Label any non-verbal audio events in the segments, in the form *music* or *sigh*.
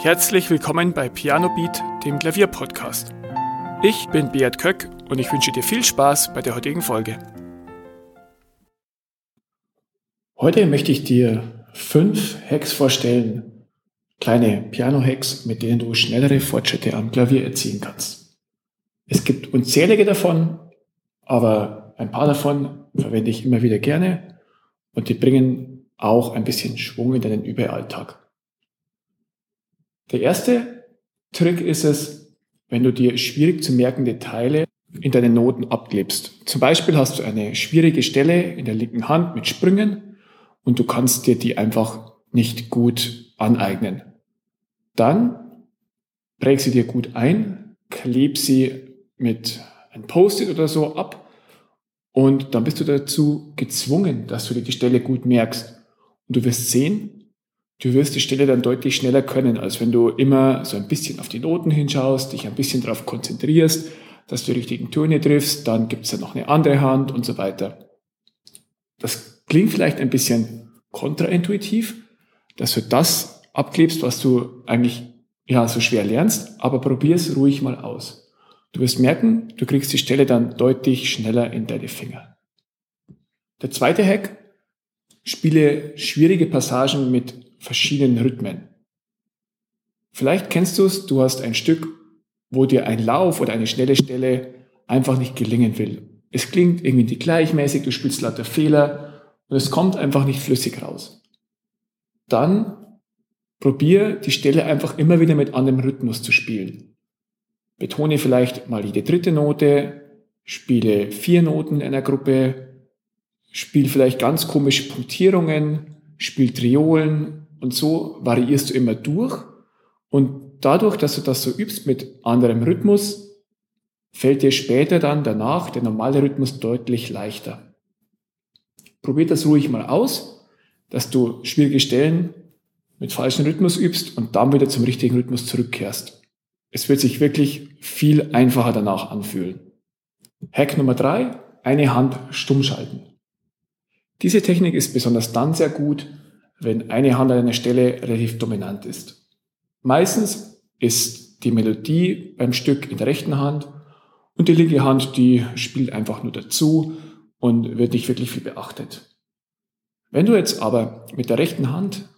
Herzlich willkommen bei Piano Beat, dem Klavierpodcast. Ich bin Beat Köck und ich wünsche dir viel Spaß bei der heutigen Folge. Heute möchte ich dir fünf Hacks vorstellen, kleine Piano-Hacks, mit denen du schnellere Fortschritte am Klavier erzielen kannst. Es gibt unzählige davon, aber ein paar davon verwende ich immer wieder gerne und die bringen auch ein bisschen Schwung in deinen Überalltag. Der erste Trick ist es, wenn du dir schwierig zu merkende Teile in deinen Noten abklebst. Zum Beispiel hast du eine schwierige Stelle in der linken Hand mit Sprüngen und du kannst dir die einfach nicht gut aneignen. Dann präg sie dir gut ein, kleb sie mit ein Post-it oder so ab und dann bist du dazu gezwungen, dass du dir die Stelle gut merkst. Und du wirst sehen, du wirst die Stelle dann deutlich schneller können, als wenn du immer so ein bisschen auf die Noten hinschaust, dich ein bisschen darauf konzentrierst, dass du die richtigen Töne triffst, dann gibt es ja noch eine andere Hand und so weiter. Das klingt vielleicht ein bisschen kontraintuitiv, dass du das abklebst, was du eigentlich ja so schwer lernst, aber probier es ruhig mal aus. Du wirst merken, du kriegst die Stelle dann deutlich schneller in deine Finger. Der zweite Hack, spiele schwierige Passagen mit verschiedenen Rhythmen. Vielleicht kennst du es, du hast ein Stück, wo dir ein Lauf oder eine schnelle Stelle einfach nicht gelingen will. Es klingt irgendwie nicht gleichmäßig, du spielst lauter Fehler und es kommt einfach nicht flüssig raus. Dann probier die Stelle einfach immer wieder mit anderem Rhythmus zu spielen. Betone vielleicht mal jede dritte Note, spiele vier Noten in einer Gruppe, spiel vielleicht ganz komische Punktierungen, spiel Triolen und so variierst du immer durch. Und dadurch, dass du das so übst mit anderem Rhythmus, fällt dir später dann danach der normale Rhythmus deutlich leichter. Probier das ruhig mal aus, dass du schwierige Stellen mit falschem Rhythmus übst und dann wieder zum richtigen Rhythmus zurückkehrst. Es wird sich wirklich viel einfacher danach anfühlen. Hack Nummer drei: eine Hand stumm schalten. Diese Technik ist besonders dann sehr gut, wenn eine Hand an einer Stelle relativ dominant ist. Meistens ist die Melodie beim Stück in der rechten Hand und die linke Hand, die spielt einfach nur dazu und wird nicht wirklich viel beachtet. Wenn du jetzt aber mit der rechten Hand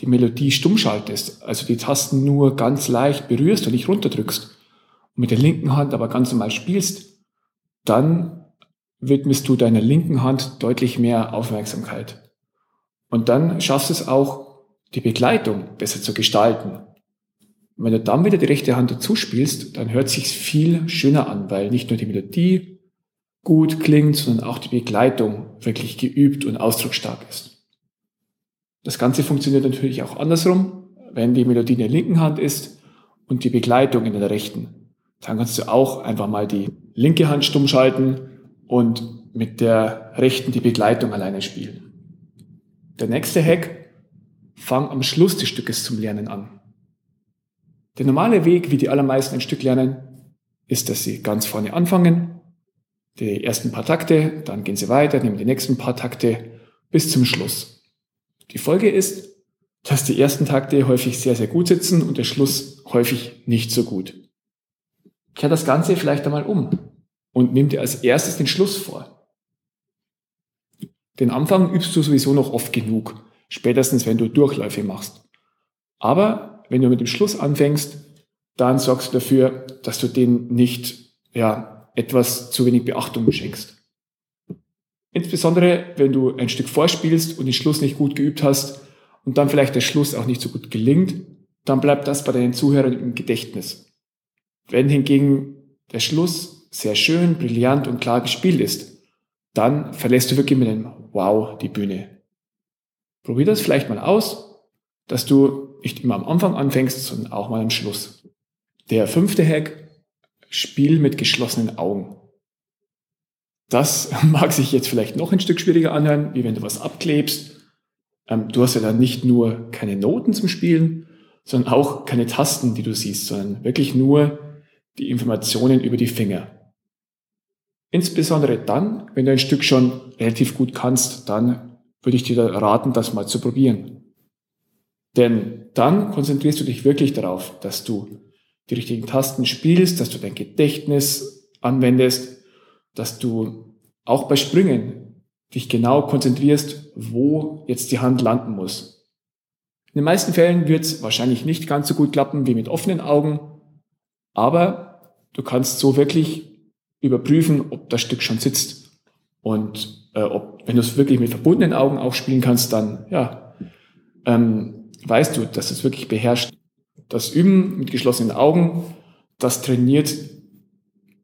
die Melodie stumm schaltest, also die Tasten nur ganz leicht berührst und nicht runterdrückst und mit der linken Hand aber ganz normal spielst, dann widmest du deiner linken Hand deutlich mehr Aufmerksamkeit. Und dann schaffst du es auch, die Begleitung besser zu gestalten. Und wenn du dann wieder die rechte Hand dazu spielst, dann hört sich's viel schöner an, weil nicht nur die Melodie gut klingt, sondern auch die Begleitung wirklich geübt und ausdrucksstark ist. Das Ganze funktioniert natürlich auch andersrum, wenn die Melodie in der linken Hand ist und die Begleitung in der rechten. Dann kannst du auch einfach mal die linke Hand stumm schalten und mit der rechten die Begleitung alleine spielen. Der nächste Hack, fang am Schluss des Stückes zum Lernen an. Der normale Weg, wie die allermeisten ein Stück lernen, ist, dass sie ganz vorne anfangen, die ersten paar Takte, dann gehen sie weiter, nehmen die nächsten paar Takte bis zum Schluss. Die Folge ist, dass die ersten Takte häufig sehr, sehr gut sitzen und der Schluss häufig nicht so gut. Kehr das Ganze vielleicht einmal um und nimm dir als erstes den Schluss vor. Den Anfang übst du sowieso noch oft genug, spätestens wenn du Durchläufe machst. Aber wenn du mit dem Schluss anfängst, dann sorgst du dafür, dass du den nicht ja, etwas zu wenig Beachtung schenkst. Insbesondere, wenn du ein Stück vorspielst und den Schluss nicht gut geübt hast und dann vielleicht der Schluss auch nicht so gut gelingt, dann bleibt das bei deinen Zuhörern im Gedächtnis. Wenn hingegen der Schluss sehr schön, brillant und klar gespielt ist, dann verlässt du wirklich mit einem Wow die Bühne. Probier das vielleicht mal aus, dass du nicht immer am Anfang anfängst, sondern auch mal am Schluss. Der fünfte Hack, Spiel mit geschlossenen Augen. Das *laughs* mag sich jetzt vielleicht noch ein Stück schwieriger anhören, wie wenn du was abklebst. Ähm, du hast ja dann nicht nur keine Noten zum Spielen, sondern auch keine Tasten, die du siehst, sondern wirklich nur die Informationen über die Finger. Insbesondere dann, wenn du ein Stück schon relativ gut kannst, dann würde ich dir raten, das mal zu probieren. Denn dann konzentrierst du dich wirklich darauf, dass du die richtigen Tasten spielst, dass du dein Gedächtnis anwendest, dass du auch bei Sprüngen dich genau konzentrierst, wo jetzt die Hand landen muss. In den meisten Fällen wird es wahrscheinlich nicht ganz so gut klappen wie mit offenen Augen, aber du kannst so wirklich überprüfen, ob das Stück schon sitzt. Und äh, ob, wenn du es wirklich mit verbundenen Augen auch spielen kannst, dann ja, ähm, weißt du, dass es wirklich beherrscht. Das Üben mit geschlossenen Augen, das trainiert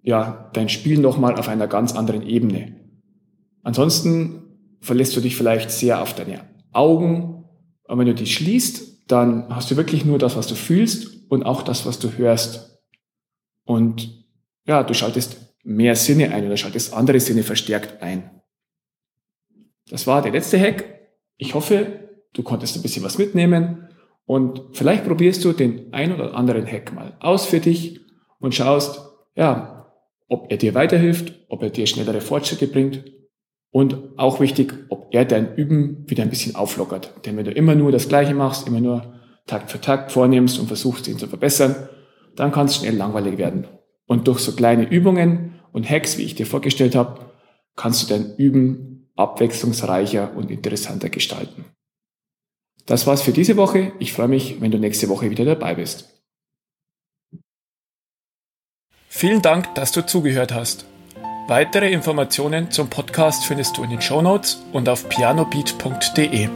ja dein Spiel nochmal auf einer ganz anderen Ebene. Ansonsten verlässt du dich vielleicht sehr auf deine Augen, aber wenn du die schließt, dann hast du wirklich nur das, was du fühlst und auch das, was du hörst. Und ja, du schaltest mehr Sinne ein oder schaltest andere Sinne verstärkt ein. Das war der letzte Hack. Ich hoffe, du konntest ein bisschen was mitnehmen und vielleicht probierst du den ein oder anderen Hack mal aus für dich und schaust, ja, ob er dir weiterhilft, ob er dir schnellere Fortschritte bringt und auch wichtig, ob er dein Üben wieder ein bisschen auflockert. Denn wenn du immer nur das Gleiche machst, immer nur Takt für Takt vornimmst und versuchst, ihn zu verbessern, dann kann es schnell langweilig werden. Und durch so kleine Übungen und Hacks, wie ich dir vorgestellt habe, kannst du dein Üben abwechslungsreicher und interessanter gestalten. Das war's für diese Woche. Ich freue mich, wenn du nächste Woche wieder dabei bist. Vielen Dank, dass du zugehört hast. Weitere Informationen zum Podcast findest du in den Show Notes und auf pianobeat.de.